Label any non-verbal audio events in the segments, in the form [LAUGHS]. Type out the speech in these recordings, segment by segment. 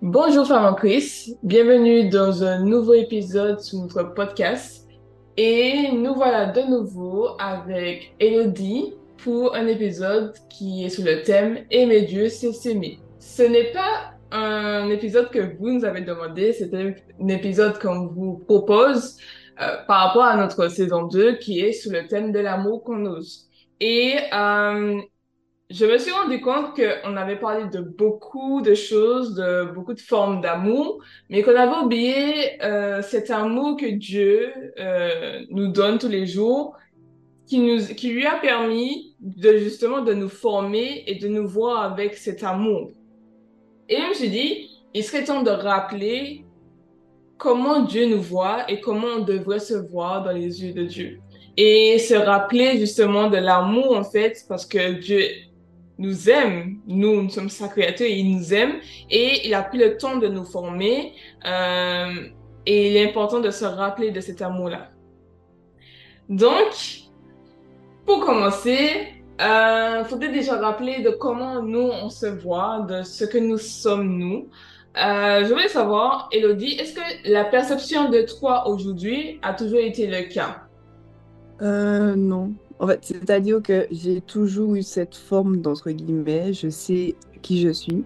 Bonjour Femme Chris, bienvenue dans un nouveau épisode sur notre podcast. Et nous voilà de nouveau avec Elodie pour un épisode qui est sous le thème Aimer Dieu, c'est s'aimer. Ce n'est pas un épisode que vous nous avez demandé, c'est un épisode qu'on vous propose euh, par rapport à notre saison 2 qui est sous le thème de l'amour qu'on ose. Et euh, je me suis rendu compte qu'on avait parlé de beaucoup de choses, de beaucoup de formes d'amour, mais qu'on avait oublié euh, cet amour que Dieu euh, nous donne tous les jours, qui nous, qui lui a permis de justement de nous former et de nous voir avec cet amour. Et je me suis dit, il serait temps de rappeler comment Dieu nous voit et comment on devrait se voir dans les yeux de Dieu. Et se rappeler justement de l'amour en fait, parce que Dieu nous aime, nous, sommes sa créature, il nous aime et il a pris le temps de nous former euh, et il est important de se rappeler de cet amour-là. Donc, pour commencer, il euh, faudrait déjà rappeler de comment nous on se voit, de ce que nous sommes nous. Euh, je voulais savoir, Elodie, est-ce que la perception de toi aujourd'hui a toujours été le cas? Euh, non. En fait, c'est-à-dire que j'ai toujours eu cette forme d'entre guillemets, je sais qui je suis,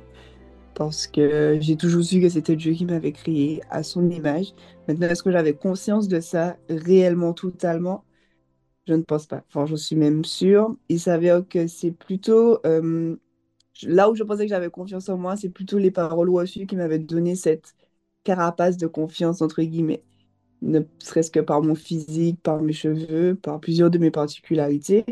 parce que j'ai toujours su que c'était Dieu qui m'avait créé à son image. Maintenant, est-ce que j'avais conscience de ça réellement, totalement? Je ne pense pas. Enfin, je suis même sûre. Il s'avère que c'est plutôt... Euh, là où je pensais que j'avais confiance en moi, c'est plutôt les paroles reçues qui m'avaient donné cette carapace de confiance, entre guillemets ne serait-ce que par mon physique, par mes cheveux, par plusieurs de mes particularités.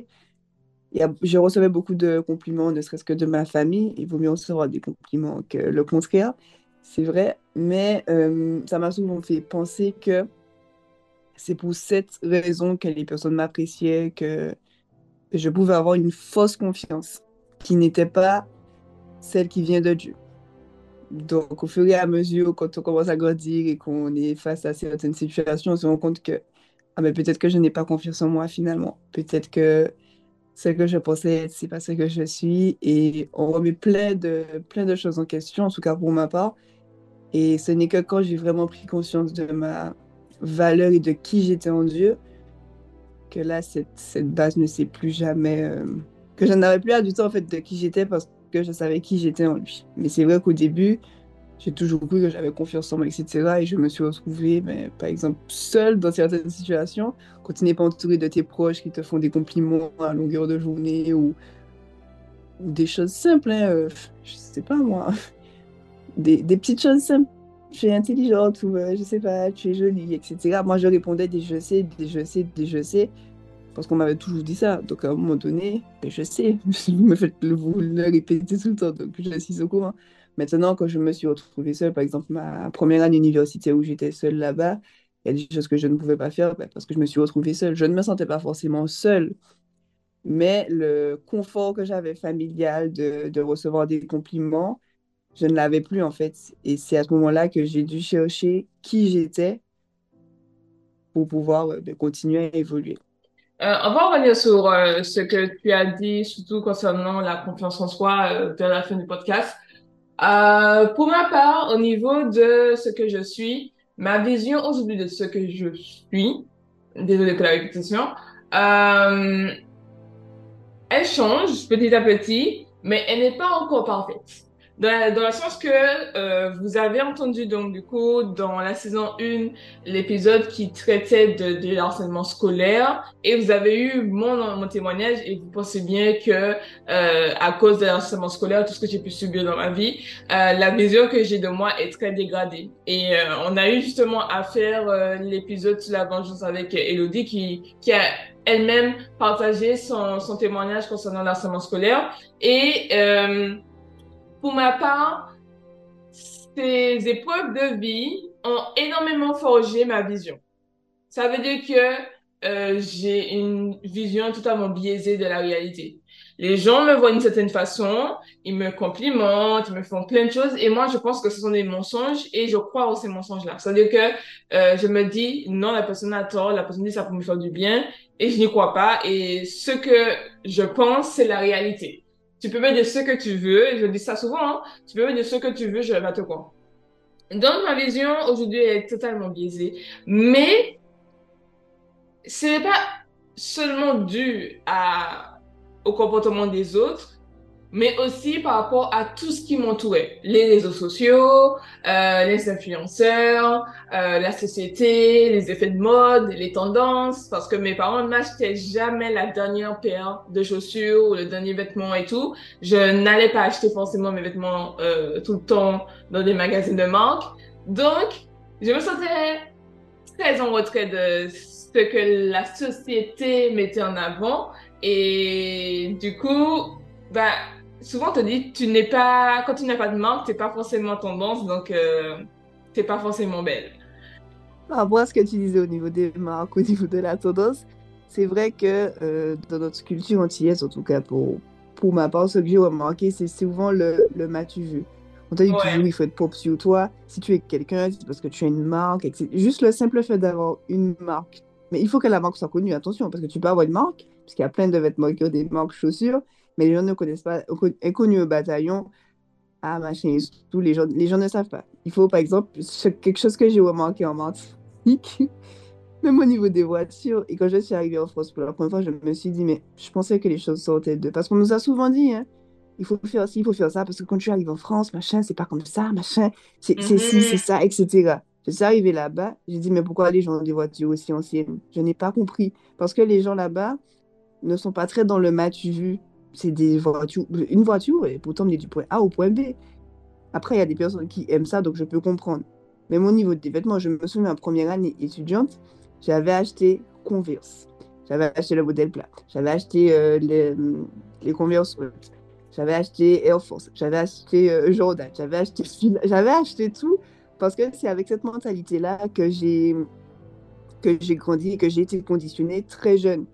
Je recevais beaucoup de compliments, ne serait-ce que de ma famille. Il vaut mieux recevoir des compliments que le contraire, c'est vrai. Mais euh, ça m'a souvent fait penser que c'est pour cette raison que les personnes m'appréciaient, que je pouvais avoir une fausse confiance qui n'était pas celle qui vient de Dieu. Donc, au fur et à mesure, quand on commence à grandir et qu'on est face à certaines situations, on se rend compte que ah, mais peut-être que je n'ai pas confiance en moi finalement. Peut-être que ce que je pensais être, c'est pas ce que je suis. Et on remet plein de, plein de choses en question, en tout cas pour ma part. Et ce n'est que quand j'ai vraiment pris conscience de ma valeur et de qui j'étais en Dieu, que là, cette, cette base ne s'est plus jamais... Euh, que je n'avais plus à du tout en fait de qui j'étais parce que je savais qui j'étais en lui. Mais c'est vrai qu'au début, j'ai toujours cru que j'avais confiance en moi, etc. Et je me suis retrouvée, mais, par exemple, seule dans certaines situations, quand tu n'es pas entourée de tes proches qui te font des compliments à longueur de journée ou, des choses simples, hein, euh, je sais pas moi, [LAUGHS] des, des, petites choses simples. Tu es intelligente ou euh, je sais pas, tu es jolie, etc. Moi, je répondais des je sais, des je sais, des je sais parce qu'on m'avait toujours dit ça. Donc à un moment donné, je sais, [LAUGHS] vous me faites le, vous le répéter tout le temps, donc je suis au courant. Maintenant, quand je me suis retrouvée seule, par exemple, ma première année universitaire où j'étais seule là-bas, il y a des choses que je ne pouvais pas faire bah, parce que je me suis retrouvée seule. Je ne me sentais pas forcément seule, mais le confort que j'avais familial de, recevoir des compliments, je ne l'avais plus en fait. Et c'est à ce moment-là que j'ai dû chercher qui j'étais pour pouvoir bah, continuer à évoluer. Euh, on va revenir sur euh, ce que tu as dit, surtout concernant la confiance en soi euh, vers la fin du podcast. Euh, pour ma part, au niveau de ce que je suis, ma vision aujourd'hui de ce que je suis, désolé pour la répétition, elle change petit à petit, mais elle n'est pas encore parfaite. Dans, dans le sens que euh, vous avez entendu donc du coup dans la saison 1 l'épisode qui traitait de, de l'harcèlement scolaire et vous avez eu mon, mon témoignage et vous pensez bien que euh, à cause de l'harcèlement scolaire, tout ce que j'ai pu subir dans ma vie, euh, la vision que j'ai de moi est très dégradée. Et euh, on a eu justement à faire euh, l'épisode sur la vengeance avec Elodie qui, qui a elle-même partagé son, son témoignage concernant l'harcèlement scolaire et euh, pour ma part, ces épreuves de vie ont énormément forgé ma vision. Ça veut dire que euh, j'ai une vision totalement biaisée de la réalité. Les gens me voient d'une certaine façon, ils me complimentent, ils me font plein de choses, et moi je pense que ce sont des mensonges, et je crois aux ces mensonges-là. C'est-à-dire que euh, je me dis, non, la personne a tort, la personne dit ça pour me faire du bien, et je n'y crois pas, et ce que je pense, c'est la réalité. Tu peux me dire ce que tu veux, je dis ça souvent, hein. tu peux me dire ce que tu veux, je vais te croire. Donc, ma vision aujourd'hui est totalement biaisée. Mais ce n'est pas seulement dû à, au comportement des autres, mais aussi par rapport à tout ce qui m'entourait. Les réseaux sociaux, euh, les influenceurs, euh, la société, les effets de mode, les tendances, parce que mes parents ne m'achetaient jamais la dernière paire de chaussures ou le dernier vêtement et tout. Je n'allais pas acheter forcément mes vêtements euh, tout le temps dans des magasins de marque. Donc, je me sentais très en retrait de ce que la société mettait en avant. Et du coup, bah, souvent on te dit tu n'es pas quand tu n'as pas de marque t'es pas forcément tendance donc euh, t'es pas forcément belle. Par rapport à ce que tu disais au niveau des marques au niveau de la tendance c'est vrai que euh, dans notre culture antillaise en tout cas pour pour ma part ce que j'ai remarqué c'est souvent le le m'as-tu vu. On t'a dit toujours il faut être pop sur toi. Si tu es quelqu'un c'est parce que tu as une marque etc. juste le simple fait d'avoir une marque. Mais il faut que la marque soit connue attention parce que tu peux avoir une marque parce qu'il y a plein de vêtements qui ont des marques chaussures mais les gens ne connaissent pas, inconnu au bataillon, ah machin, tous les gens, les gens ne savent pas. Il faut par exemple, quelque chose que j'ai remarqué en Martinique, [LAUGHS] même au niveau des voitures, et quand je suis arrivée en France pour la première fois, je me suis dit, mais je pensais que les choses sortaient de. Parce qu'on nous a souvent dit, hein, il faut faire ci, il faut faire ça, parce que quand tu arrives en France, machin, c'est pas comme ça, machin, c'est ci, c'est mhm. ça, etc. Je suis arrivée là-bas, j'ai dit, mais pourquoi les gens ont des voitures aussi anciennes? Je n'ai pas compris. Parce que les gens là-bas ne sont pas très dans le match vu c'est des voitures, une voiture et pourtant est du point A au point B. Après, il y a des personnes qui aiment ça, donc je peux comprendre. Mais mon niveau des vêtements, je me souviens, en première année étudiante, j'avais acheté Converse. J'avais acheté le modèle plat. J'avais acheté euh, les, les, Converse J'avais acheté Air Force. J'avais acheté euh, Jordan. J'avais acheté, [LAUGHS] j'avais acheté tout parce que c'est avec cette mentalité-là que j'ai que j'ai grandi et que j'ai été conditionnée très jeune.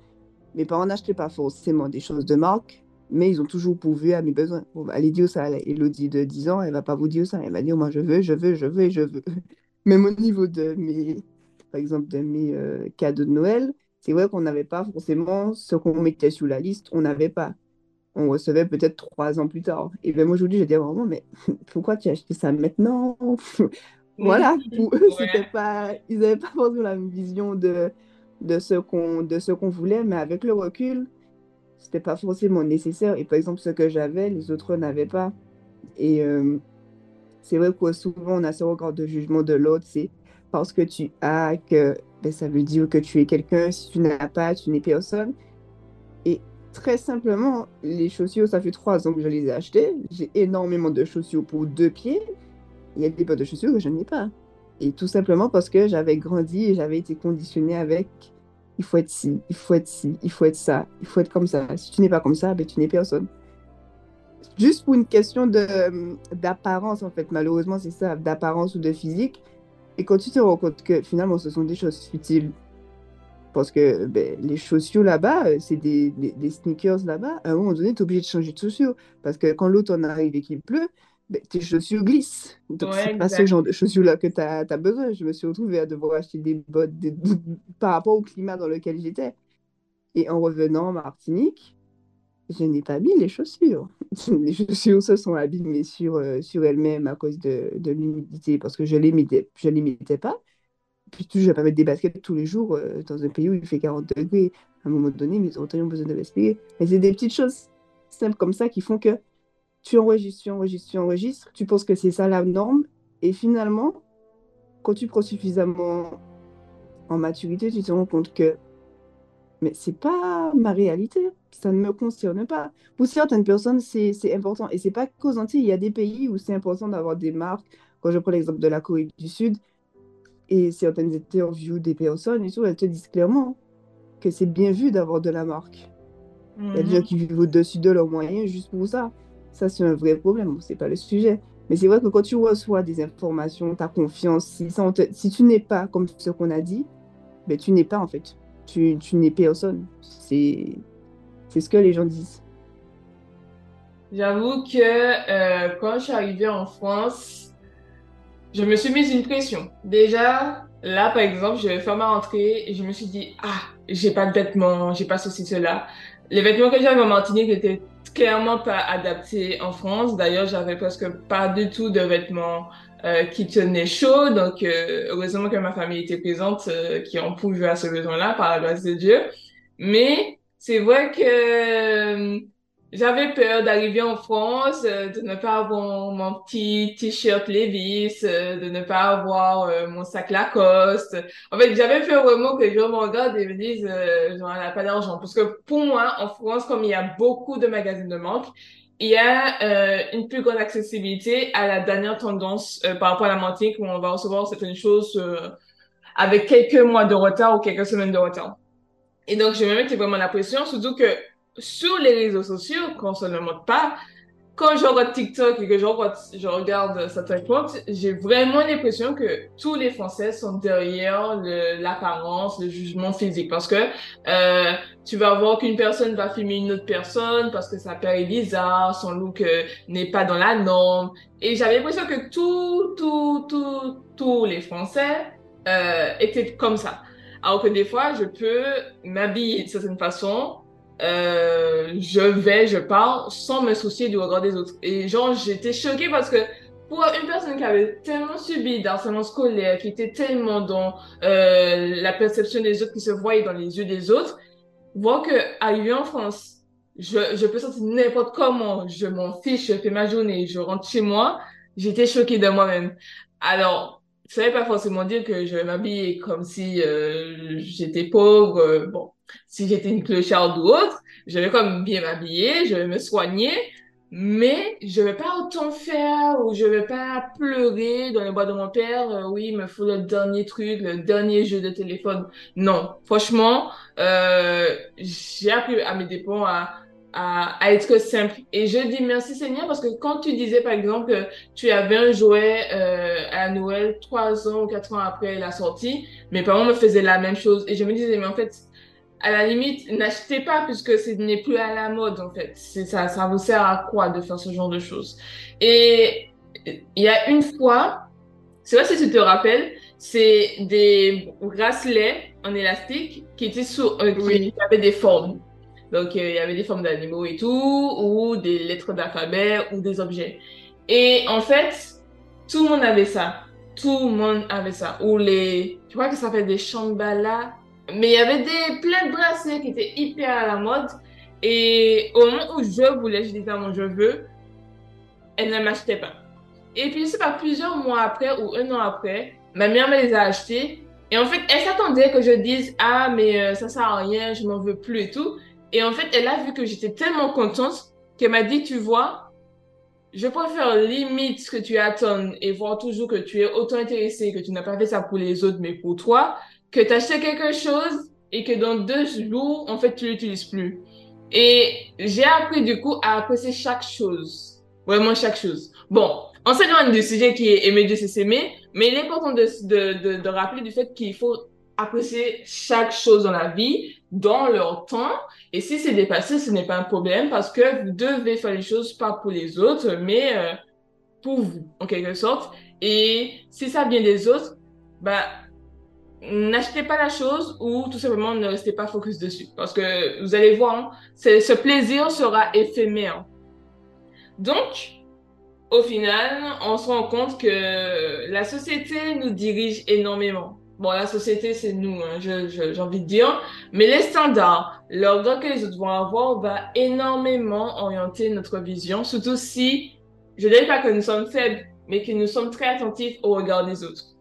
Mes parents n'achetaient pas forcément des choses de marque, mais ils ont toujours pourvu à mes besoins. Bon, bah, allez dire ça, Elodie de 10 ans, elle va pas vous dire ça. Elle va dire, moi, je veux, je veux, je veux je veux. [LAUGHS] Même au niveau de mes, par exemple, de mes euh, cadeaux de Noël, c'est vrai qu'on n'avait pas forcément ce qu'on mettait sur la liste, on n'avait pas. On recevait peut-être trois ans plus tard. Et moi, aujourd'hui, je dis vraiment, mais [LAUGHS] pourquoi tu as acheté ça maintenant? [LAUGHS] Voilà, pour eux, c'était pas, ils n'avaient pas forcément la même vision de, de ce qu'on de ce qu'on voulait, mais avec le recul, c'était pas forcément nécessaire. Et par exemple, ce que j'avais, les autres n'avaient pas. Et euh, c'est vrai que souvent, on a ce regard de jugement de l'autre, c'est parce que tu as que ben, ça veut dire que tu es quelqu'un. Si tu n'as pas, tu n'es personne. Et très simplement, les chaussures, ça fait trois ans que je les ai achetées. J'ai énormément de chaussures pour deux pieds. Il y a des paires de chaussures que je n'ai pas. Et tout simplement parce que j'avais grandi et j'avais été conditionnée avec il faut être ci, il faut être ci, il faut être ça, il faut être comme ça. Si tu n'es pas comme ça, ben, tu n'es personne. Juste pour une question d'apparence, en fait, malheureusement, c'est ça, d'apparence ou de physique. Et quand tu te rends compte que finalement, ce sont des choses futiles, parce que ben, les chaussures là-bas, euh, c'est des, des, sneakers là-bas, à un moment donné, tu es obligé de changer de chaussures. Parce que quand l'autre en arrive et qu'il pleut, ben, tes chaussures glissent. Donc, c'est pas ce genre de chaussures-là que tu as, besoin. Je me suis retrouvée à devoir acheter des bottes [LAUGHS] par rapport au climat dans lequel j'étais. Et en revenant en Martinique, je n'ai pas mis les chaussures. [LAUGHS] les chaussures se sont abîmées sur, euh, sur elles-mêmes à cause de, de l'humidité parce que je ne les, mettais, je les mettais pas. Puis je ne vais pas mettre des baskets tous les jours euh, dans un pays où il fait 40 degrés. À un moment donné, mes orteils ont besoin de respirer. Mais c'est des petites choses simples comme ça qui font que tu enregistres, tu enregistres, tu enregistres, tu penses que c'est ça la norme, et finalement, quand tu prends suffisamment en maturité, tu te rends compte que mais c'est pas ma réalité, ça ne me concerne pas. Pour certaines personnes, c'est important, et c'est pas qu'aux Antilles, il y a des pays où c'est important d'avoir des marques. Quand je prends l'exemple de la Corée du Sud, et certaines interviews des personnes et tout, elles te disent clairement que c'est bien vu d'avoir de la marque. Il y a des gens mhm. qui vivent au-dessus de leurs moyens juste pour ça. Ça, c'est un vrai problème, c'est pas le sujet. Mais c'est vrai que quand tu reçois des informations, ta confiance, si, tu n'es pas comme ce qu'on a dit, ben, tu n'es pas en fait. Tu, tu n'es personne. C'est ce que les gens disent. J'avoue que euh, quand je suis arrivée en France, je me suis mise une pression. Déjà, là, par exemple, je vais faire ma rentrée et je me suis dit, ah, j'ai pas de vêtements, j'ai pas ceci, cela. Les vêtements que j'avais en Martinique étaient clairement pas adaptés en France. D'ailleurs, j'avais presque pas du tout de vêtements euh, qui tenait chaud. Donc, euh, heureusement que ma famille était présente, euh, qui ont pourvu à ce besoin-là par la grâce de Dieu. Mais c'est vrai que j'avais peur d'arriver en France, de ne pas avoir mon petit t-shirt Levi's, de ne pas avoir mon sac Lacoste. En fait, j'avais peur vraiment que les gens me regardent et me disent, genre, elle n'a pas d'argent. Parce que pour moi, en France, comme il y a beaucoup de magasins de marque, il y a euh, une plus grande accessibilité à la dernière tendance euh, par rapport à la mantique où on va recevoir certaines choses euh, avec quelques mois de retard ou quelques semaines de retard. Et donc, je me mettais vraiment la pression, surtout que sur les réseaux sociaux, quand on se ne montre pas, quand je regarde TikTok et que je regarde, je regarde certains comptes, j'ai vraiment l'impression que tous les Français sont derrière l'apparence, le, jugement physique. Parce que euh, tu vas voir qu'une personne va filmer une autre personne parce que sa paire est bizarre, son look euh, n'est pas dans la norme. Et j'avais l'impression que tout, tout, tout, tous les Français euh, étaient comme ça. Alors que des fois, je peux m'habiller de certaine façon euh, je vais, je pars sans me soucier du regard des autres. Et genre, j'étais choquée parce que pour une personne qui avait tellement subi d'harcèlement scolaire, qui était tellement dans euh, la perception des autres, qui se voyait dans les yeux des autres, voir que arrivé en France, je, je peux sortir n'importe comment, je m'en fiche, je fais ma journée, je rentre chez moi, j'étais choquée de moi-même. Alors, ça veut pas forcément dire que je vais m'habiller comme si euh, j'étais pauvre. bon, si j'étais une clocharde ou autre, je vais comme bien m'habiller, je vais me soigner, mais je vais pas autant faire ou je vais pas pleurer dans les bois de mon père. Euh, oui, il me faut le dernier truc, le dernier jeu de téléphone. Non, franchement, euh, j'ai appris à mes dépens à, à, à, être simple. Et je dis merci Seigneur parce que quand tu disais par exemple que tu avais un jouet euh, à Noël trois ans ou quatre ans après la sortie, mes parents me faisaient la même chose et je me disais mais en fait à la limite, n'achetez pas puisque ce n'est plus à la mode en fait. Ça, ça vous sert à quoi de faire ce genre de choses? Et il y a une fois, c'est vrai si tu te rappelles, c'est des bracelets en élastique qui étaient sur, euh, qui avaient des formes. Donc euh, il y avait des formes d'animaux et tout, ou des lettres d'alphabet ou des objets. Et en fait, tout le monde avait ça. Tout le monde avait ça. Ou les, tu vois que ça fait des chambala mais il y avait des, plein de bracelets qui étaient hyper à la mode. Et au moment où je voulais, je disais à mon je veux, elle ne m'achetait pas. Et puis, c'est pas plusieurs mois après ou un an après, ma mère me les a achetés. Et en fait, elle s'attendait que je dise Ah, mais euh, ça sert à rien, je m'en veux plus et tout. Et en fait, elle a vu que j'étais tellement contente qu'elle m'a dit Tu vois, je préfère limite ce que tu attends et voir toujours que tu es autant intéressé, que tu n'as pas fait ça pour les autres, mais pour toi, que tu achètes quelque chose et que dans deux jours, en fait, tu l'utilises plus. Et j'ai appris du coup à apprécier chaque chose. Vraiment chaque chose. Bon, on s'éloigne du sujet qui est aimer Dieu, c'est s'aimer, mais il est important de, de, de, de rappeler du fait qu'il faut apprécier chaque chose dans la vie, dans leur temps. Et si c'est dépassé, ce n'est pas un problème parce que vous devez faire les choses pas pour les autres, mais euh, pour vous, en quelque sorte. Et si ça vient des autres, bah, n'achetez pas la chose ou tout simplement ne restez pas focus dessus. Parce que vous allez voir, hein, ce plaisir sera éphémère. Donc, au final, on se rend compte que la société nous dirige énormément. Bon, la société, c'est nous, hein, j'ai envie de dire. Mais les standards, l'ordre que les autres vont avoir va énormément orienter notre vision, surtout si, je ne dis pas que nous sommes faibles, mais que nous sommes très attentifs au regard des autres.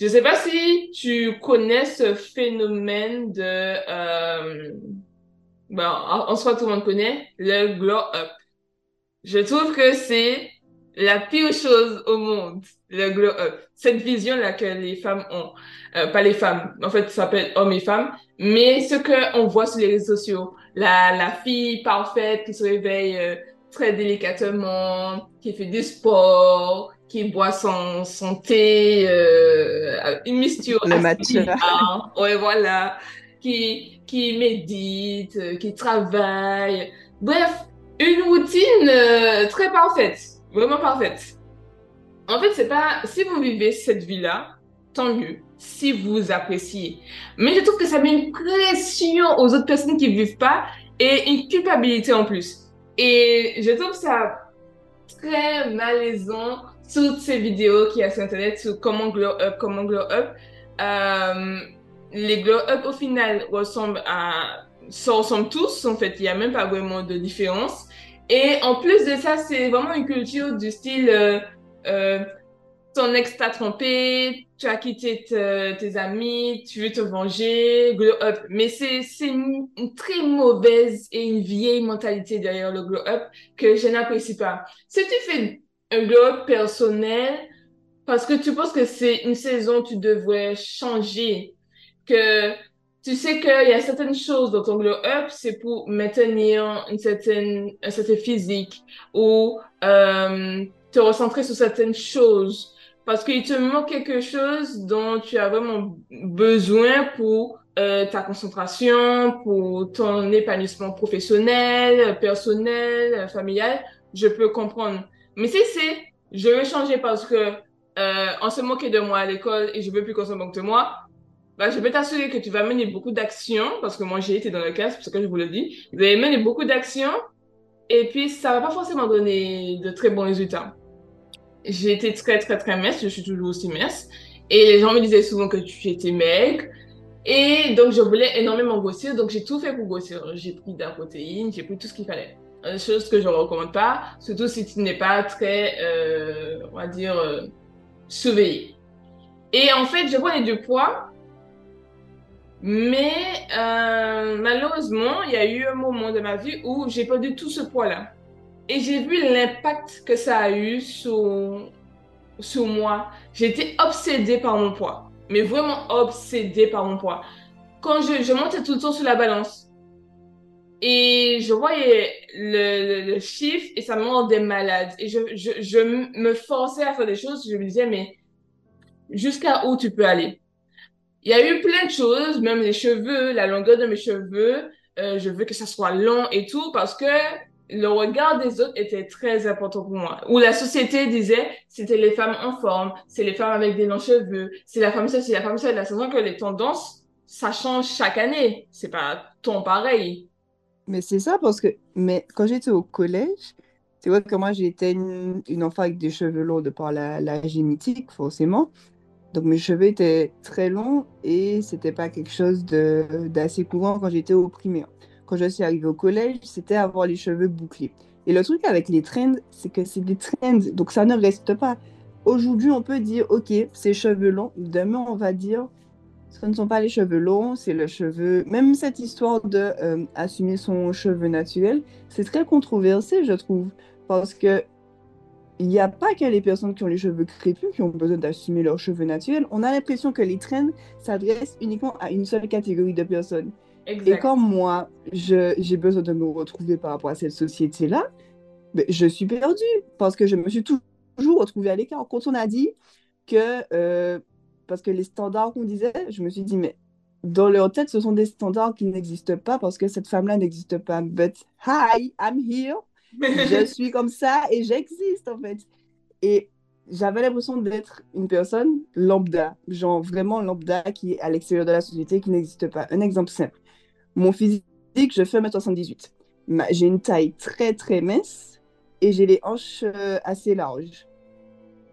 Je sais pas si tu connais ce phénomène de... Euh, ben, en soi, tout le monde connaît le glow-up. Je trouve que c'est la pire chose au monde, le glow-up. Cette vision-là que les femmes ont. Euh, pas les femmes, en fait, ça s'appelle hommes et femmes. Mais ce qu'on voit sur les réseaux sociaux. La, la fille parfaite qui se réveille euh, très délicatement, qui fait du sport, qui boit son, son thé, euh, une mixture. Le matcha. Ouais, voilà. Qui, qui médite, euh, qui travaille. Bref, une routine euh, très parfaite. Vraiment parfaite. En fait, c'est pas, si vous vivez cette vie-là, tant mieux. Si vous appréciez. Mais je trouve que ça met une pression aux autres personnes qui vivent pas et une culpabilité en plus. Et je trouve ça très malaisant toutes ces vidéos qu'il y a sur Internet sur comment glow up, comment glow up, euh, les glow up au final ressemblent à, ça ressemble tous, en fait, il n'y a même pas vraiment de différence. Et en plus de ça, c'est vraiment une culture du style, euh, euh, ton ex t'a trompé, tu as quitté tes amis, tu veux te venger, glow up. Mais c'est une, une, très mauvaise et une vieille mentalité derrière le glow up que je n'apprécie pas. Si tu fais un glow personnel, parce que tu penses que c'est une saison, tu devrais changer, que tu sais qu'il y a certaines choses dans ton glow up, c'est pour maintenir une certaine, un certain physique ou euh, te recentrer sur certaines choses parce qu'il te manque quelque chose dont tu as vraiment besoin pour euh, ta concentration, pour ton épanouissement professionnel, personnel, familial, je peux comprendre. Mais si c'est, je veux changer parce que euh, on se moquait de moi à l'école et je veux plus qu'on se moque de moi, bah, je peux t'assurer que tu vas mener beaucoup d'actions, parce que moi j'ai été dans le cas, c'est pour ça que je vous le dis. Vous allez mener beaucoup d'actions et puis ça va pas forcément donner de très bons résultats j'ai été très, très, très mince. Je suis toujours aussi mince. Et les gens me disaient souvent que tu étais maigre. Et donc, je voulais énormément grossir. Donc, j'ai tout fait pour grossir. J'ai pris de la protéine, j'ai pris tout ce qu'il fallait. Une chose que je ne recommande pas, surtout si tu n'es pas très, euh, on va dire, euh, surveillé. Et en fait, je prenais du poids. Mais euh, malheureusement, il y a eu un moment de ma vie où j'ai perdu tout ce poids-là. Et j'ai vu l'impact que ça a eu sur, sur moi. J'étais obsédée par mon poids. Mais vraiment obsédée par mon poids. Quand je, je montais tout le temps sur la balance, et je voyais le, le, chiffre et ça me rendait malade. Et je, je, je, me forçais à faire des choses. Je me disais, mais jusqu'à où tu peux aller? Il y a eu plein de choses, même les cheveux, la longueur de mes cheveux. Euh, je veux que ça soit long et tout parce que le regard des autres était très important pour moi. Où la société disait, c'était les femmes en forme, c'est les femmes avec des longs cheveux, c'est la femme c'est la femme seule. La saison que les tendances, ça change chaque année. C'est pas ton pareil. Mais c'est ça parce que, mais quand j'étais au collège, tu vois que moi j'étais une, enfant avec des cheveux longs de par la, la génétique, forcément. Donc mes cheveux étaient très longs et c'était pas quelque chose d'assez courant quand j'étais au primaire quand je suis arrivée au collège, c'était avoir les cheveux bouclés. Et le truc avec les trends, c'est que c'est des trends, donc ça ne reste pas. Aujourd'hui, on peut dire, OK, c'est cheveux longs. Demain, on va dire, ce ne sont pas les cheveux longs, c'est le cheveu. Même cette histoire de euh, assumer son cheveu naturel, c'est très controversé, je trouve, parce que il n'y a pas que les personnes qui ont les cheveux crépus qui ont besoin d'assumer leurs cheveux naturels. On a l'impression que les trends s'adressent uniquement à une seule catégorie de personnes. Et comme moi, j'ai besoin de me retrouver par rapport à cette société-là, ben, je suis perdue parce que je me suis toujours retrouvée à l'écart. Quand on a dit que, euh, parce que les standards qu'on disait, je me suis dit, mais dans leur tête, ce sont des standards qui n'existent pas parce que cette femme-là n'existe pas. But hi, I'm here. je [LAUGHS] suis comme ça et j'existe en fait. Et j'avais l'impression d'être une personne lambda, genre vraiment lambda qui est à l'extérieur de la société, qui n'existe pas. Un exemple simple. Mon physique, je fais 1m78. J'ai une taille très très mince et j'ai les hanches euh, assez larges.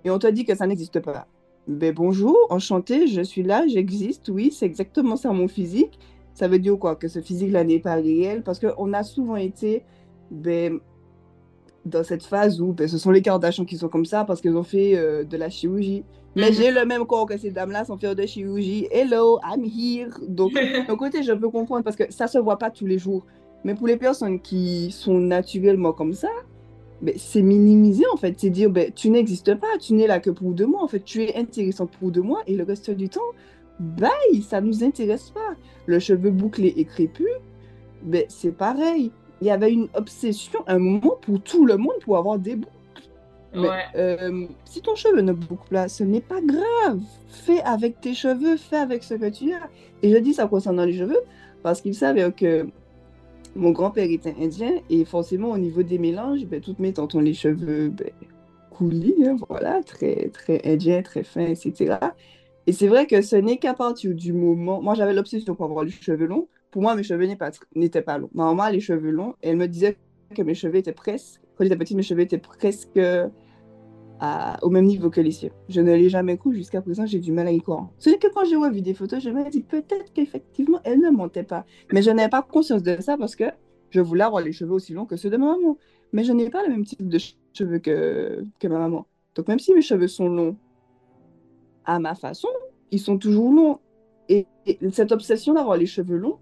Et on t'a dit que ça n'existe pas. Ben bonjour, enchanté, je suis là, j'existe, oui, c'est exactement ça mon physique. Ça veut dire quoi Que ce physique-là n'est pas réel? Parce qu'on a souvent été ben, dans cette phase où ben, ce sont les Kardashians qui sont comme ça parce qu'ils ont fait euh, de la chirurgie. Mais mhm. j'ai le même corps que ces dames-là sans faire de chirurgie. Hello, I'm here. Donc, [LAUGHS] d'un côté, je peux comprendre parce que ça se voit pas tous les jours. Mais pour les personnes qui sont naturellement comme ça, ben, c'est minimiser en fait. C'est dire, ben, tu n'existes pas, tu n'es là que pour deux mois. En fait, tu es intéressant pour deux mois et le reste du temps, bye, ça nous intéresse pas. Le cheveu bouclé et crépus, ben, c'est pareil. Il y avait une obsession, un moment pour tout le monde pour avoir des boucles. Mais, euh, si ton cheveu ne boucle pas, ce n'est pas grave. Fais avec tes cheveux, fais avec ce que tu as. Et je dis ça concernant les cheveux parce qu'il savait que mon grand-père était indien et forcément au niveau des mélanges, ben, toutes mes tantes ont les cheveux ben, coulis, hein, voilà, très, très indien, très fins, etc. Et c'est vrai que ce n'est qu'à partir du moment. Moi, j'avais l'obsession pour avoir les cheveux longs. Pour moi, mes cheveux n'étaient pas, longs. Ma maman a les cheveux longs et elle me disait que mes cheveux étaient presque. Quand j'étais petite, mes cheveux étaient presque au même niveau que les siens. Je ne l'ai jamais cru jusqu'à présent, j'ai du mal à y croire. Ce n'est que quand j'ai revu des photos, je me dis peut-être qu'effectivement, elle ne montait pas. Mais je n'avais pas conscience de ça parce que je voulais avoir les cheveux aussi longs que ceux de ma maman. Mais je n'ai pas le même type de cheveux que, que ma maman. Donc même si mes cheveux sont longs à ma façon, ils sont toujours longs. Et, et cette obsession d'avoir les cheveux longs,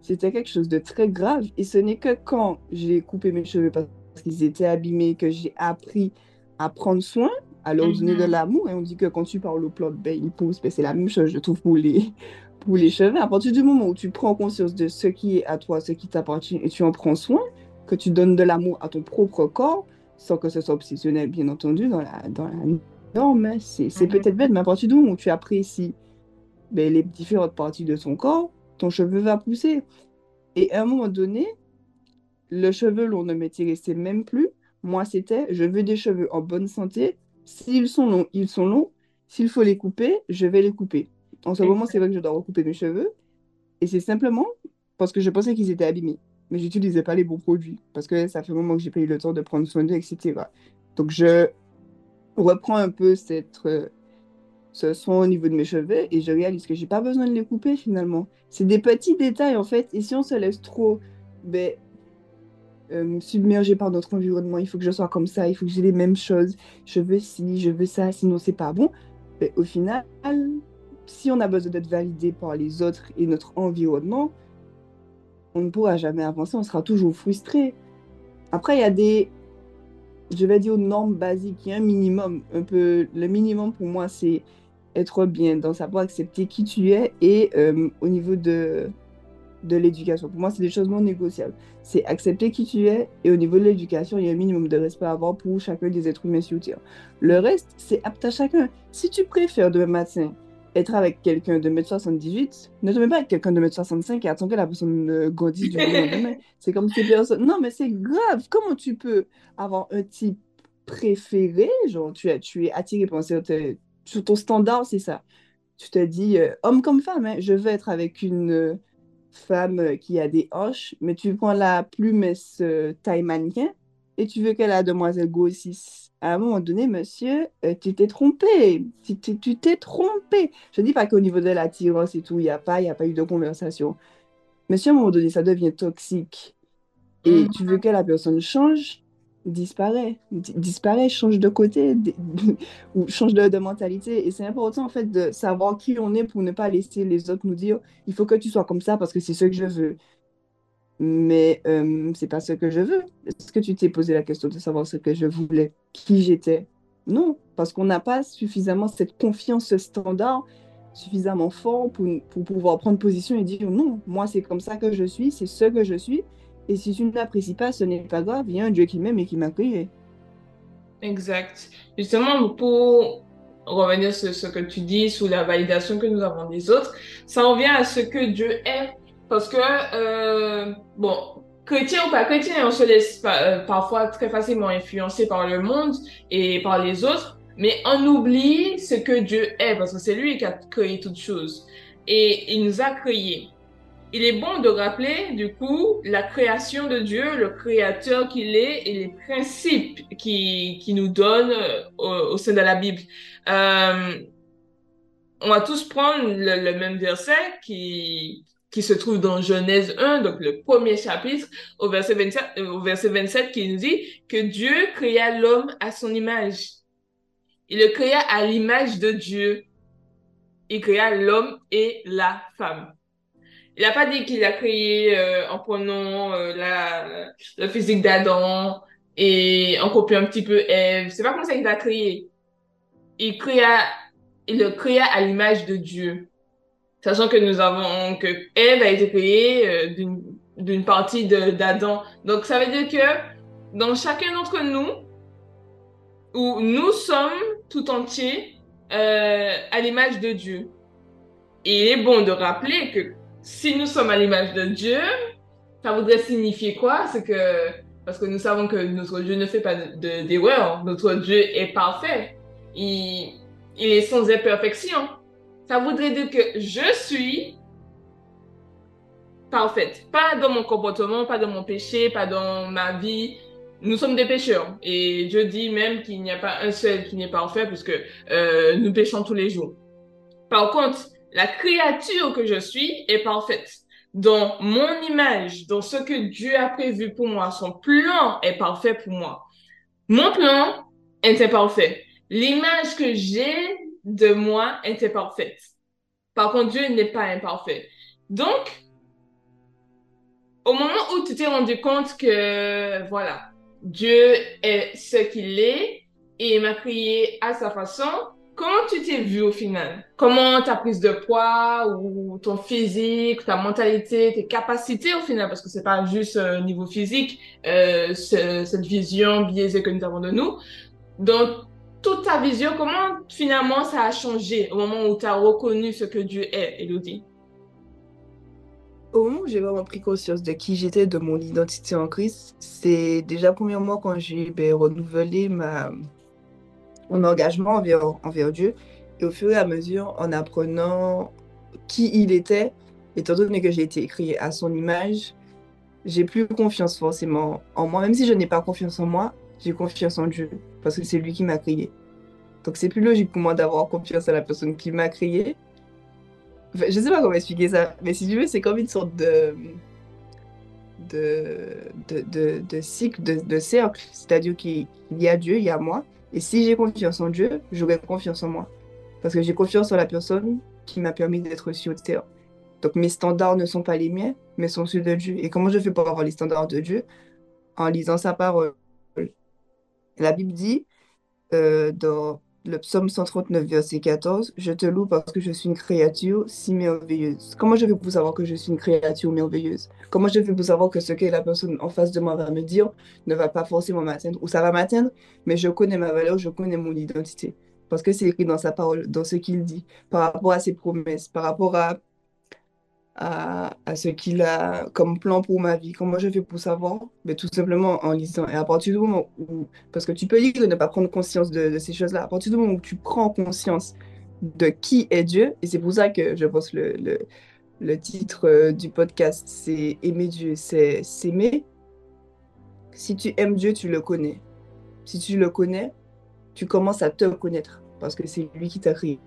c'était quelque chose de très grave. Et ce n'est que quand j'ai coupé mes cheveux parce qu'ils étaient abîmés que j'ai appris à prendre soin, à leur donner de mhm. l'amour. Et on dit que quand tu parles au plot, ben, il pousse. Ben, c'est la même chose, je trouve, pour les, pour les cheveux. À partir du moment où tu prends conscience de ce qui est à toi, ce qui t'appartient, et tu en prends soin, que tu donnes de l'amour à ton propre corps, sans que ce soit obsessionnel, bien entendu, dans la, dans la norme, hein, c'est mhm. peut-être bête, mais à partir du moment où tu apprécies ben, les différentes parties de ton corps, ton cheveu va pousser. Et à un moment donné, le cheveu long ne m'intéressait même plus. Moi, c'était je veux des cheveux en bonne santé. S'ils sont longs, ils sont longs. S'il faut les couper, je vais les couper. En ce moment, c'est vrai que je dois recouper mes cheveux. Et c'est simplement parce que je pensais qu'ils étaient abîmés. Mais je n'utilisais pas les bons produits. Parce que ça fait un moment que j'ai pas eu le temps de prendre soin d'eux, etc. Donc, je reprends un peu cette, euh, ce soin au niveau de mes cheveux et je réalise que j'ai pas besoin de les couper finalement. C'est des petits détails en fait. Et si on se laisse trop ben, euh, submergé par notre environnement, il faut que je sois comme ça, il faut que j'ai les mêmes choses, je veux ci, je veux ça, sinon c'est pas bon. Mais au final, si on a besoin d'être validé par les autres et notre environnement, on ne pourra jamais avancer, on sera toujours frustré. Après, il y a des, je vais dire, normes basiques, il y a un minimum. Un peu, le minimum pour moi, c'est être bien dans savoir accepter qui tu es et euh, au niveau de de l'éducation. Pour moi, c'est des choses non négociables. C'est accepter qui tu es et au niveau de l'éducation, il y a un minimum de respect à avoir pour chacun des êtres humains sur Terre. Le reste, c'est apte à chacun. Si tu préfères demain matin être avec quelqu'un de 1m78, ne te mets pas avec quelqu'un de 1m65 et attends que la personne grandisse du jour au lendemain. [LAUGHS] C'est comme si personne... Non, mais c'est grave. Comment tu peux avoir un type préféré, genre tu es, tu es attiré par sur ton standard, c'est ça. Tu te dis, euh, homme comme femme, hein, je veux être avec une femme qui a des hanches, mais tu prends la plume ce taille mannequin et tu veux que la demoiselle grossisse. À un moment donné, monsieur, euh, tu t'es trompé. Tu t'es trompé. Je dis pas qu'au niveau de la l'attirance et tout, il n'y a, pas, a pas eu de conversation. Monsieur, à un moment donné, ça devient toxique. Et tu veux que la personne change, disparaît, disparaît, change de côté [LAUGHS] ou change de, mentalité. Et c'est important en fait de savoir qui on est pour ne pas laisser les autres nous dire il faut que tu sois comme ça parce que c'est ce que je veux. Mais euh, c'est pas ce que je veux. Est-ce que tu t'es posé la question de savoir ce que je voulais, qui j'étais? Non, parce qu'on n'a pas suffisamment cette confiance standard suffisamment fort pour, pour pouvoir prendre position et dire non, moi c'est comme ça que je suis, c'est ce que je suis et si tu ne l'apprécies pas, ce n'est pas grave. Il y a un Dieu qui m'aime et qui m'a créé. Exact. Justement, pour revenir sur ce que tu dis, sous la validation que nous avons des autres, ça revient à ce que Dieu est. Parce que, euh, bon, chrétien ou pas chrétien, on se laisse euh, parfois très facilement influencer par le monde et par les autres, mais on oublie ce que Dieu est, parce que c'est lui qui a créé toutes choses. Et il nous a créés il est bon de rappeler, du coup, la création de Dieu, le créateur qu'il est et les principes qu'il qui nous donne euh, au, sein de la Bible. Euh, on va tous prendre le, même verset qui, qui se trouve dans Genèse 1, donc le premier chapitre, au verset 27, euh, au verset 27 qui nous dit que Dieu créa l'homme à son image. Il le créa à l'image de Dieu. Il créa l'homme et la femme. Il n'a pas dit qu'il a créé euh, en prenant euh, la, la, physique d'Adam et en copiant un petit peu Ève. C'est pas comme ça qu'il a créé. Il créa, il le créa à l'image de Dieu. Sachant que nous avons, que Ève a été créée euh, d'une, partie d'Adam. Donc ça veut dire que dans chacun d'entre nous, où nous sommes tout entiers à l'image de Dieu. Et il est bon de rappeler que si nous sommes à l'image de Dieu, ça voudrait signifier quoi? C'est que, parce que nous savons que notre Dieu ne fait pas d'erreur, notre Dieu est parfait, il, il est sans imperfection. Ça voudrait dire que je suis parfaite, pas dans mon comportement, pas dans mon péché, pas dans ma vie, nous sommes des pécheurs. Et Dieu dit même qu'il n'y a pas un seul qui n'est parfait, puisque euh, nous péchons tous les jours. Par contre, la créature que je suis est parfaite. Dans mon image, dans ce que Dieu a prévu pour moi, son plan est parfait pour moi. Mon plan était parfait. L'image que j'ai de moi était parfaite. Par contre, Dieu n'est pas imparfait. Donc, au moment où tu t'es rendu compte que, voilà, Dieu est ce qu'il est et m'a créé à sa façon, comment tu t'es vu au final? Comment ta prise de poids ou ton physique, ta mentalité, tes capacités au final? Parce que c'est pas juste euh, niveau physique, euh, cette vision biaisée que nous avons de nous. Donc, toute ta vision, comment finalement ça a changé au moment où tu as reconnu ce que Dieu est, Elodie? Au moment où j'ai vraiment pris conscience de qui j'étais, de mon identité en Christ, c'est déjà premièrement quand j'ai ben, renouvelé ma, mon engagement envers, envers Dieu. Et au fur et à mesure, en apprenant qui il était, étant donné que j'ai été créé à son image, j'ai plus confiance forcément en moi. Même si je n'ai pas confiance en moi, j'ai confiance en Dieu, parce que c'est lui qui m'a créé. Donc c'est plus logique pour moi d'avoir confiance à la personne qui m'a créé je sais pas comment expliquer ça, mais si tu veux, c'est comme une sorte de. de, de, de, cycle, de, cercle. C'est-à-dire qu'il y a Dieu, il y a moi. Et si j'ai confiance en Dieu, j'aurai confiance en moi. Parce que j'ai confiance en la personne qui m'a permis d'être sur terre. Donc mes standards ne sont pas les miens, mais sont ceux de Dieu. Et comment je fais pour avoir les standards de Dieu? En lisant sa parole. La Bible dit euh, dans le psaume 139, verset 14, Je te loue parce que je suis une créature si merveilleuse. Comment je fais pour savoir que je suis une créature merveilleuse? Comment je fais pour savoir que ce que la personne en face de moi va me dire ne va pas forcément m'atteindre ou ça va m'atteindre, mais je connais ma valeur, je connais mon identité. Parce que c'est écrit dans sa parole, dans ce qu'il dit, par rapport à ses promesses, par rapport à à, ce qu'il a comme plan pour ma vie. Comment je fais pour savoir? Mais Tout simplement en lisant. Et à partir du moment où... Parce que tu peux lire de ne pas prendre conscience de, ces choses-là. À partir du moment où tu prends conscience de qui est Dieu, et c'est pour ça que je pense le, le, le titre euh, du podcast, c'est Aimer Dieu, c'est s'aimer. Si tu aimes Dieu, tu le connais. Si tu le connais, tu commences à te connaître parce que c'est lui qui t'a créé.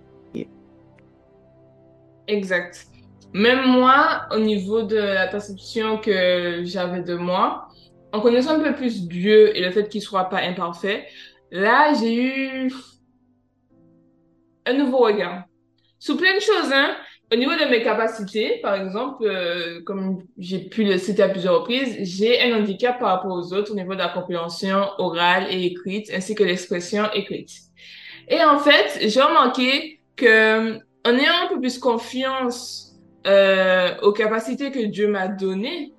Exact. Même moi, au niveau de la perception que j'avais de moi, en connaissant un peu plus Dieu et le fait qu'il soit pas imparfait, là, j'ai eu un nouveau regard. Sous plein de choses, hein. Au niveau de mes capacités, par exemple, euh, comme j'ai pu le citer à plusieurs reprises, j'ai un handicap par rapport aux autres au niveau de la compréhension orale et écrite, ainsi que l'expression écrite. Et en fait, j'ai remarqué que en ayant un peu plus confiance euh, aux capacités que Dieu m'a données,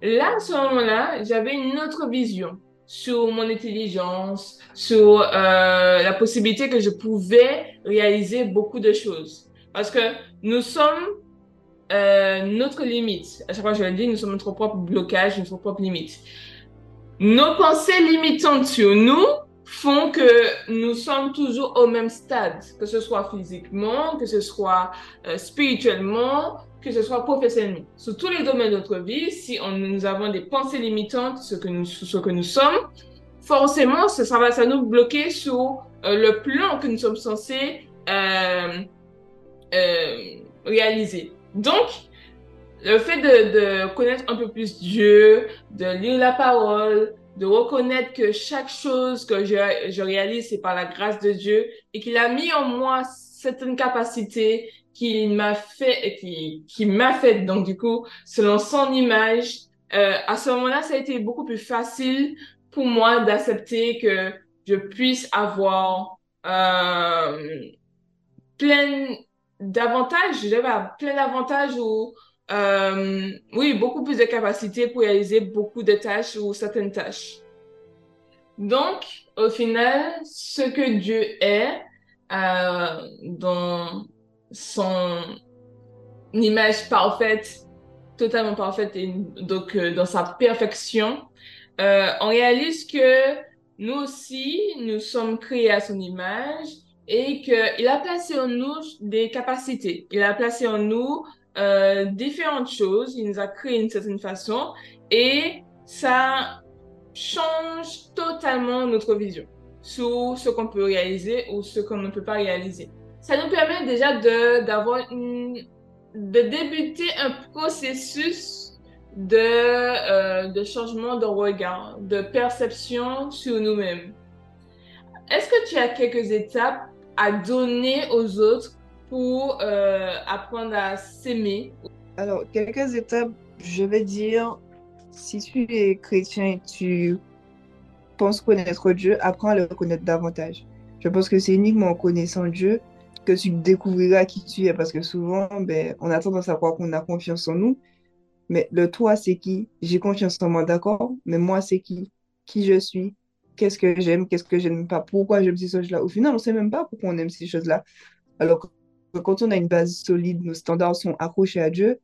là, à ce moment-là, j'avais une autre vision sur mon intelligence, sur euh, la possibilité que je pouvais réaliser beaucoup de choses. Parce que nous sommes euh, notre limite. À chaque fois que je le dis, nous sommes notre propre blocage, notre propre limite. Nos pensées limitantes sur nous font que nous sommes toujours au même stade, que ce soit physiquement, que ce soit euh, spirituellement, que ce soit professionnellement. Sur tous les domaines de notre vie, si nous avons des pensées limitantes, ce que nous, ce que nous sommes, forcément, ça, va ça nous bloquer sur euh, le plan que nous sommes censés euh, réaliser. Donc, le fait de connaître un peu plus Dieu, de lire la parole, de reconnaître que chaque chose que je, je réalise, c'est par la grâce de Dieu et qu'il a mis en moi certaines capacités qu'il m'a fait, qui, qui m'a fait, donc du coup, selon son image. Euh, à ce moment-là, ça a été beaucoup plus facile pour moi d'accepter que je puisse avoir euh, plein d'avantages, j'avais plein d'avantages ou euh, oui, beaucoup plus de capacités pour réaliser beaucoup de tâches ou certaines tâches. Donc, au final, ce que Dieu est euh, dans son image parfaite, totalement parfaite, et donc euh, dans sa perfection, on réalise que nous aussi, nous sommes créés à son image et qu'il a placé en nous des capacités. Il a placé en nous euh, différentes choses. Il nous a créé d'une certaine façon et ça change totalement notre vision sur ce qu'on peut réaliser ou ce qu'on ne peut pas réaliser. Ça nous permet déjà de, d'avoir une, de débuter un processus de, euh, de changement de regard, de perception sur nous-mêmes. Est-ce que tu as quelques étapes à donner aux autres pour euh, apprendre à s'aimer. Alors, quelques étapes, je vais dire, si tu es chrétien et tu penses connaître Dieu, apprends à le connaître davantage. Je pense que c'est uniquement en connaissant Dieu que tu découvriras qui tu es, parce que souvent, ben, on a tendance à croire qu'on a confiance en nous, mais le toi, c'est qui? J'ai confiance en moi, d'accord, mais moi, c'est qui? Qui je suis? Qu'est-ce que j'aime? Qu'est-ce que je n'aime pas? Pourquoi j'aime ces choses-là? Au final, on ne sait même pas pourquoi on aime ces choses-là. Alors quand on a une base solide, nos standards sont accrochés à Dieu,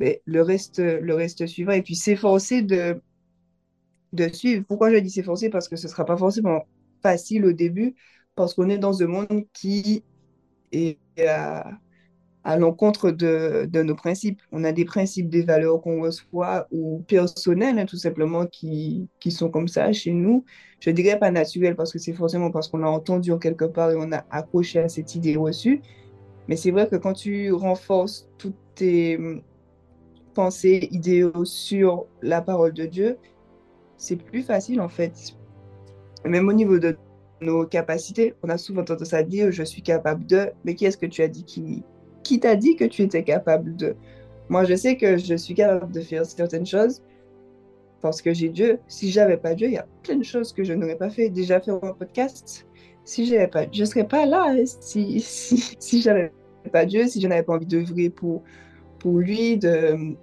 mais le reste, le reste suivra. Et puis s'efforcer de, de suivre. Pourquoi je dis s'efforcer? Parce que ce ne sera pas forcément facile au début, parce qu'on est dans un monde qui est à, l'encontre de, de, nos principes. On a des principes, des valeurs qu'on reçoit ou personnelles, hein, tout simplement, qui, qui sont comme ça chez nous. Je dirais pas naturelles parce que c'est forcément parce qu'on l'a entendu en quelque part et on a accroché à cette idée reçue. Mais c'est vrai que quand tu renforces toutes tes, pensées, idéaux sur la parole de Dieu, c'est plus facile en fait. Même au niveau de nos capacités, on a souvent tendance à dire je suis capable de, mais qui est-ce que tu as dit qui, qui t'a dit que tu étais capable de? Moi, je sais que je suis capable de faire certaines choses parce que j'ai Dieu. Si j'avais pas Dieu, il y a plein de choses que je n'aurais pas fait. Déjà faire un podcast, si j'avais pas, je serais pas là. Hein. Si [LAUGHS] si, si j'avais pas Dieu, si je n'avais pas envie d'œuvrer pour pour lui, de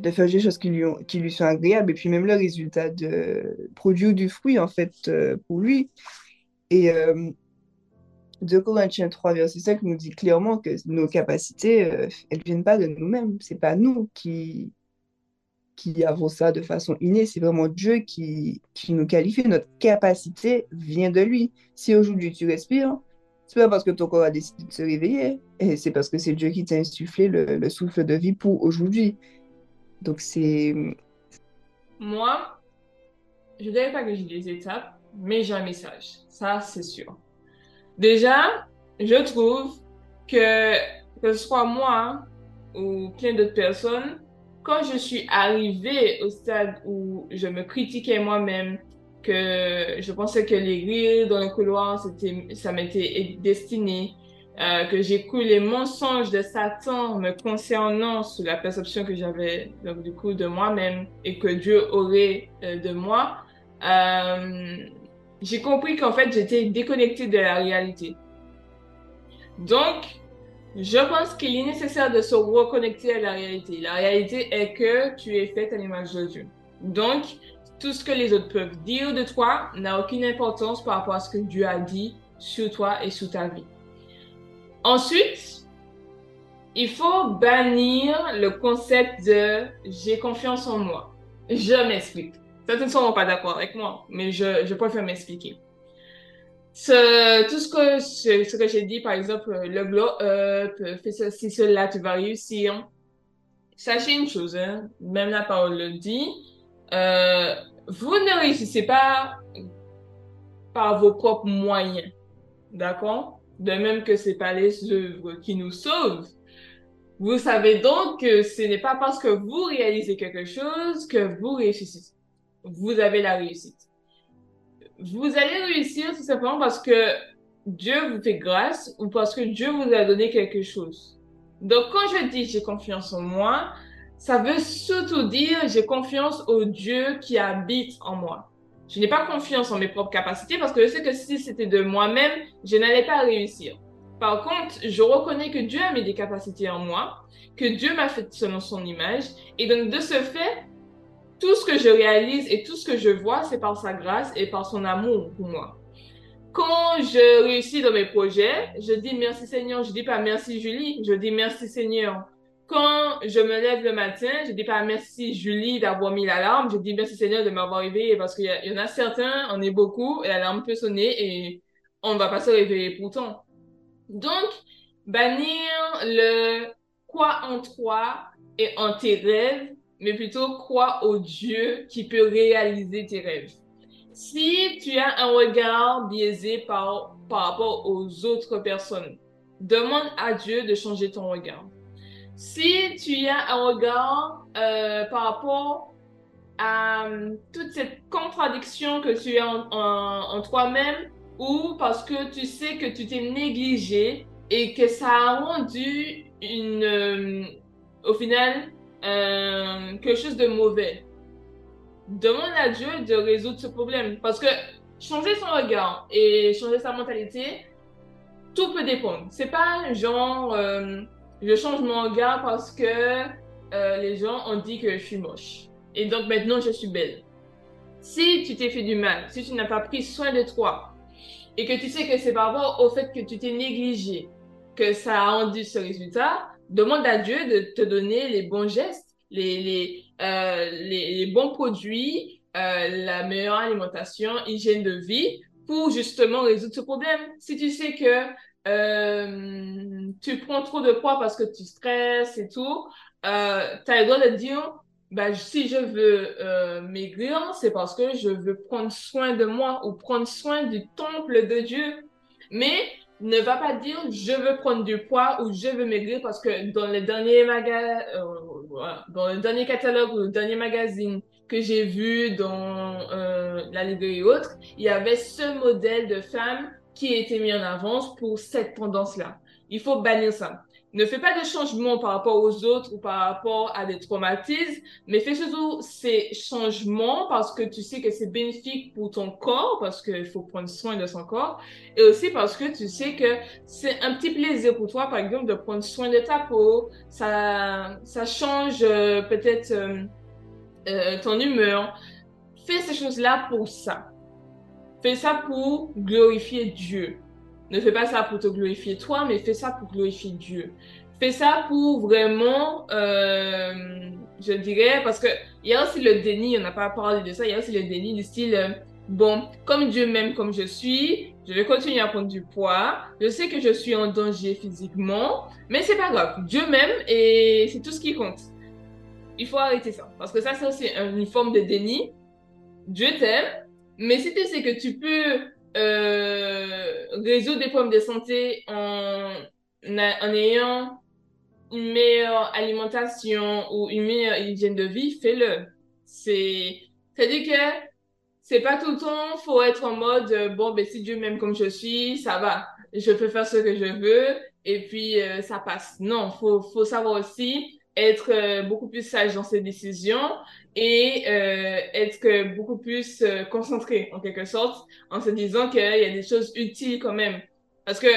de faire des choses qui lui, qui lui sont agréables et puis même le résultat de produire du fruit en fait euh, pour lui. Et euh, 2 Corinthiens 3, verset 5 nous dit clairement que nos capacités, euh, elles ne viennent pas de nous-mêmes. C'est pas nous qui, qui avons ça de façon innée, c'est vraiment Dieu qui, qui nous qualifie. Notre capacité vient de lui. Si aujourd'hui tu respires, c'est pas parce que ton corps a décidé de se réveiller, et c'est parce que c'est Dieu qui t'a insufflé le, le souffle de vie pour aujourd'hui. Donc c'est. Moi, je ne dirais pas que j'ai des étapes, mais j'ai un message. Ça, c'est sûr. Déjà, je trouve que, que ce soit moi ou plein d'autres personnes, quand je suis arrivée au stade où je me critiquais moi-même, que je pensais que les rires dans le couloir, ça m'était destiné, euh, que j'écoute les mensonges de Satan me concernant sur la perception que j'avais donc du coup de moi-même et que Dieu aurait euh, de moi, euh, j'ai compris qu'en fait j'étais déconnectée de la réalité. Donc, je pense qu'il est nécessaire de se reconnecter à la réalité. La réalité est que tu es faite à l'image de Dieu. Donc, tout ce que les autres peuvent dire de toi n'a aucune importance par rapport à ce que Dieu a dit sur toi et sur ta vie. Ensuite, il faut bannir le concept de j'ai confiance en moi. Je m'explique. Certains ne seront pas d'accord avec moi, mais je, je préfère m'expliquer. Ce, tout ce que, ce, que j'ai dit, par exemple, le glow up, fais ceci, cela, tu vas réussir. Sachez une chose, hein, même la parole le dit, euh, vous ne réussissez pas par vos propres moyens. D'accord? de même que c'est pas les œuvres qui nous sauvent. Vous savez donc que ce n'est pas parce que vous réalisez quelque chose que vous réussissez. Vous avez la réussite. Vous allez réussir tout simplement parce que Dieu vous fait grâce ou parce que Dieu vous a donné quelque chose. Donc quand je dis j'ai confiance en moi, ça veut surtout dire j'ai confiance au Dieu qui habite en moi. Je n'ai pas confiance en mes propres capacités parce que je sais que si c'était de moi-même, je n'allais pas réussir. Par contre, je reconnais que Dieu a mis des capacités en moi, que Dieu m'a fait selon son image. Et donc, de ce fait, tout ce que je réalise et tout ce que je vois, c'est par sa grâce et par son amour pour moi. Quand je réussis dans mes projets, je dis merci Seigneur. Je dis pas merci Julie, je dis merci Seigneur quand je me lève le matin, je dis pas merci Julie d'avoir mis l'alarme, je dis merci Seigneur de m'avoir réveillé parce qu'il y, en a certains, on est beaucoup, et l'alarme peut sonner et on ne va pas se réveiller pourtant. Donc, bannir le quoi en toi et en tes rêves mais plutôt crois au Dieu qui peut réaliser tes rêves. Si tu as un regard biaisé par, par rapport aux autres personnes, demande à Dieu de changer ton regard. Si tu as un regard euh, par rapport à euh, toute cette contradiction que tu as en, toi-même ou parce que tu sais que tu t'es négligé et que ça a rendu une, euh, au final quelque chose de mauvais. Demande à Dieu de résoudre ce problème parce que changer son regard et changer sa mentalité, tout peut dépendre. C'est pas genre je change mon regard parce que euh, les gens ont dit que je suis moche. Et donc maintenant, je suis belle. Si tu t'es fait du mal, si tu n'as pas pris soin de toi, et que tu sais que c'est par rapport au fait que tu t'es négligé, que ça a rendu ce résultat, demande à Dieu de te donner les bons gestes, les, euh, bons produits, euh, la meilleure alimentation, hygiène de vie, pour justement résoudre ce problème. Si tu sais que tu prends trop de poids parce que tu stresses et tout, euh, tu as le droit de dire, bah, si je veux euh, maigrir, c'est parce que je veux prendre soin de moi ou prendre soin du temple de Dieu. Mais ne va pas dire je veux prendre du poids ou je veux maigrir parce que dans le dernier maga euh, dans le dernier catalogue ou le dernier magazine que j'ai vu dans la librairie et autres, il y avait ce modèle de femme qui été mis en avance pour cette tendance-là. Il faut bannir ça. Ne fais pas de changements par rapport aux autres ou par rapport à des traumatismes, mais fais surtout ces changements parce que tu sais que c'est bénéfique pour ton corps, parce qu'il faut prendre soin de son corps, et aussi parce que tu sais que c'est un petit plaisir pour toi, par exemple, de prendre soin de ta peau. Ça, ça change euh, peut-être euh, euh, ton humeur. Fais ces choses-là pour ça. Fais ça pour glorifier Dieu. Ne fais pas ça pour te glorifier toi, mais fais ça pour glorifier Dieu. Fais ça pour vraiment, euh, je dirais, parce que il y a aussi le déni, on n'a pas parlé de ça, il y a aussi le déni du style, euh, bon, comme Dieu m'aime comme je suis, je vais continuer à prendre du poids. Je sais que je suis en danger physiquement, mais c'est pas grave. Dieu m'aime et c'est tout ce qui compte. Il faut arrêter ça, parce que ça c'est aussi une forme de déni. Dieu t'aime, mais si tu sais que tu peux euh, résoudre des problèmes de santé en, en ayant une meilleure alimentation ou une meilleure hygiène de vie, fais-le. C'est, c'est-à-dire que c'est pas tout le temps, faut être en mode, euh, bon, ben, si Dieu m'aime comme je suis, ça va. Je peux faire ce que je veux et puis euh, ça passe. Non, faut, faut savoir aussi être euh, beaucoup plus sage dans ses décisions et euh, être beaucoup plus euh, concentré en quelque sorte en se disant qu'il y a des choses utiles quand même. Parce que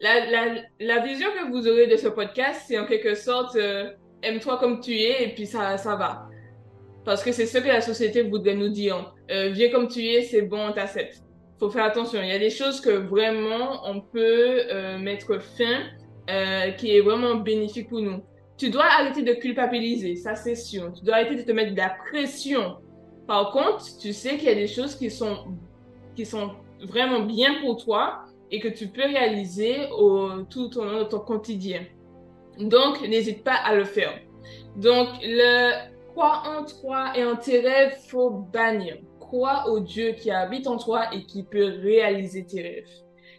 la, la, la vision que vous aurez de ce podcast, c'est en quelque sorte aime-toi comme tu es et puis ça, ça va. Parce que c'est ce que la société voudrait nous dire. viens comme tu es, c'est bon, on t'accepte. Faut faire attention. Il y a des choses que vraiment on peut mettre fin, qui est vraiment bénéfique pour nous tu dois arrêter de culpabiliser, ça c'est sûr. Tu dois arrêter de te mettre de la pression. Par contre, tu sais qu'il y a des choses qui sont, qui sont vraiment bien pour toi et que tu peux réaliser tout au long de ton quotidien. Donc, n'hésite pas à le faire. Donc, le croire en toi et en tes rêves, faut bannir. Crois au Dieu qui habite en toi et qui peut réaliser tes rêves.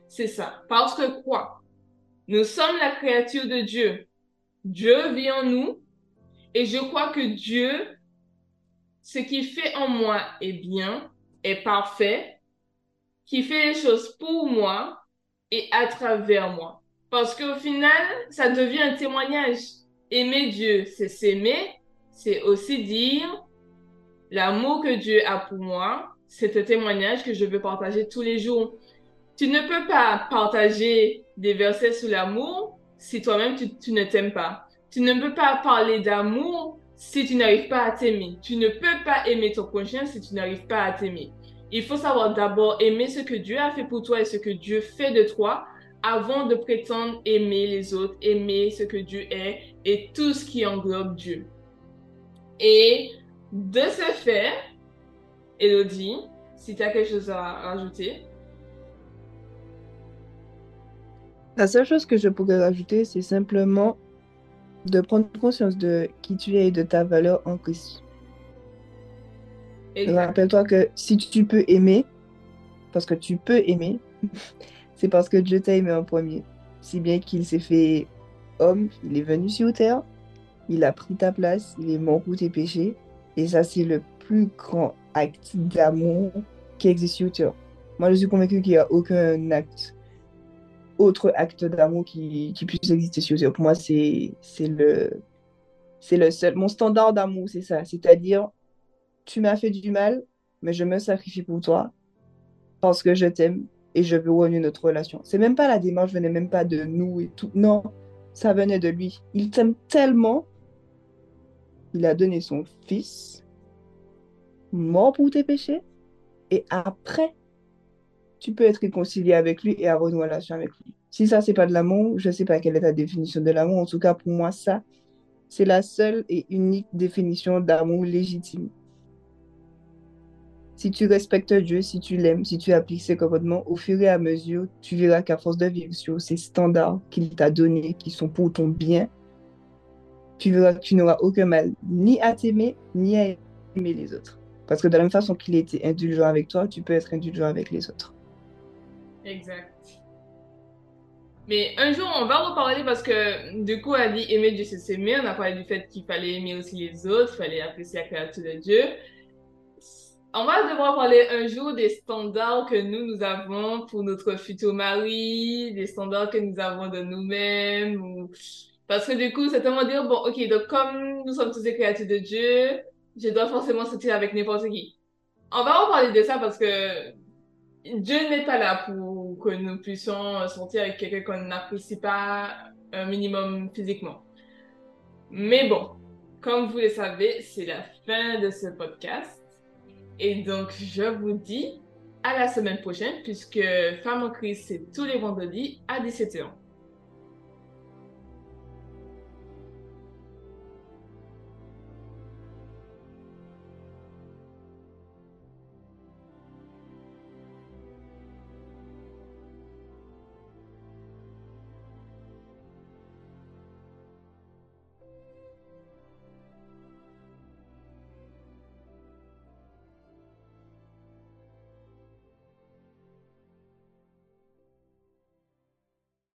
C'est ça. Parce que quoi? Nous sommes la créature de Dieu. Dieu vit en nous et je crois que Dieu, ce qu'il fait en moi est bien, est parfait, qui fait les choses pour moi et à travers moi. Parce qu'au final, ça devient un témoignage. Aimer Dieu, c'est s'aimer, c'est aussi dire l'amour que Dieu a pour moi, c'est un témoignage que je veux partager tous les jours. Tu ne peux pas partager des versets sur l'amour si toi-même tu, ne t'aimes pas. Tu ne peux pas parler d'amour si tu n'arrives pas à t'aimer. Tu ne peux pas aimer ton prochain si tu n'arrives pas à t'aimer. Il faut savoir d'abord aimer ce que Dieu a fait pour toi et ce que Dieu fait de toi avant de prétendre aimer les autres, aimer ce que Dieu est et tout ce qui englobe Dieu. Et de ce fait, Elodie, si tu as quelque chose à rajouter. La seule chose que je pourrais rajouter, c'est simplement de prendre conscience de qui tu es et de ta valeur en Christ. Rappelle-toi que si tu peux aimer, parce que tu peux aimer, [LAUGHS] c'est parce que Dieu t'a aimé en premier. Si bien qu'il s'est fait homme, il est venu sur terre, il a pris ta place, il est mort pour tes péchés. Et ça, c'est le plus grand acte d'amour qui existe sur terre. Moi, je suis convaincu qu'il n'y a aucun acte, autre acte d'amour qui, qui, puisse exister sur terre. Pour moi, c'est le, le seul. Mon standard d'amour, c'est ça. C'est-à-dire, tu m'as fait du mal, mais je me sacrifie pour toi parce que je t'aime et je veux renouer notre relation. C'est même pas la démarche, venait même pas de nous et tout. Non, ça venait de lui. Il t'aime tellement, il a donné son fils, mort pour tes péchés, et après, tu peux être réconcilié avec lui et avoir une relation avec lui. Si ça, c'est pas de l'amour, je sais pas quelle est ta définition de l'amour. En tout cas, pour moi, ça, c'est la seule et unique définition d'amour légitime. Si tu respectes Dieu, si tu l'aimes, si tu appliques ses commandements, au fur et à mesure, tu verras qu'à force de vivre sur ces standards qu'il t'a donnés, qui sont pour ton bien, tu verras que tu n'auras aucun mal ni à t'aimer, ni à aimer les autres. Parce que de la même façon qu'il était indulgent avec toi, tu peux être indulgent avec les autres. Exact. Mais un jour, on va reparler parce que du coup, elle dit aimer Dieu, c'est s'aimer. On a parlé du fait qu'il fallait aimer aussi les autres, il fallait apprécier la créature de Dieu. On va devoir parler un jour des standards que nous, nous avons pour notre futur mari, des standards que nous avons de nous-mêmes. Ou... Parce que du coup, c'est tellement dire, bon, ok, donc comme nous sommes tous des créatures de Dieu, je dois forcément sortir avec n'importe qui. On va en parler de ça parce que Dieu n'est pas là pour que nous puissions sortir avec quelqu'un qu'on n'apprécie pas un minimum physiquement. Mais bon, comme vous le savez, c'est la fin de ce podcast. Et donc, je vous dis à la semaine prochaine, puisque Femme en crise, c'est tous les vendredis à 17h.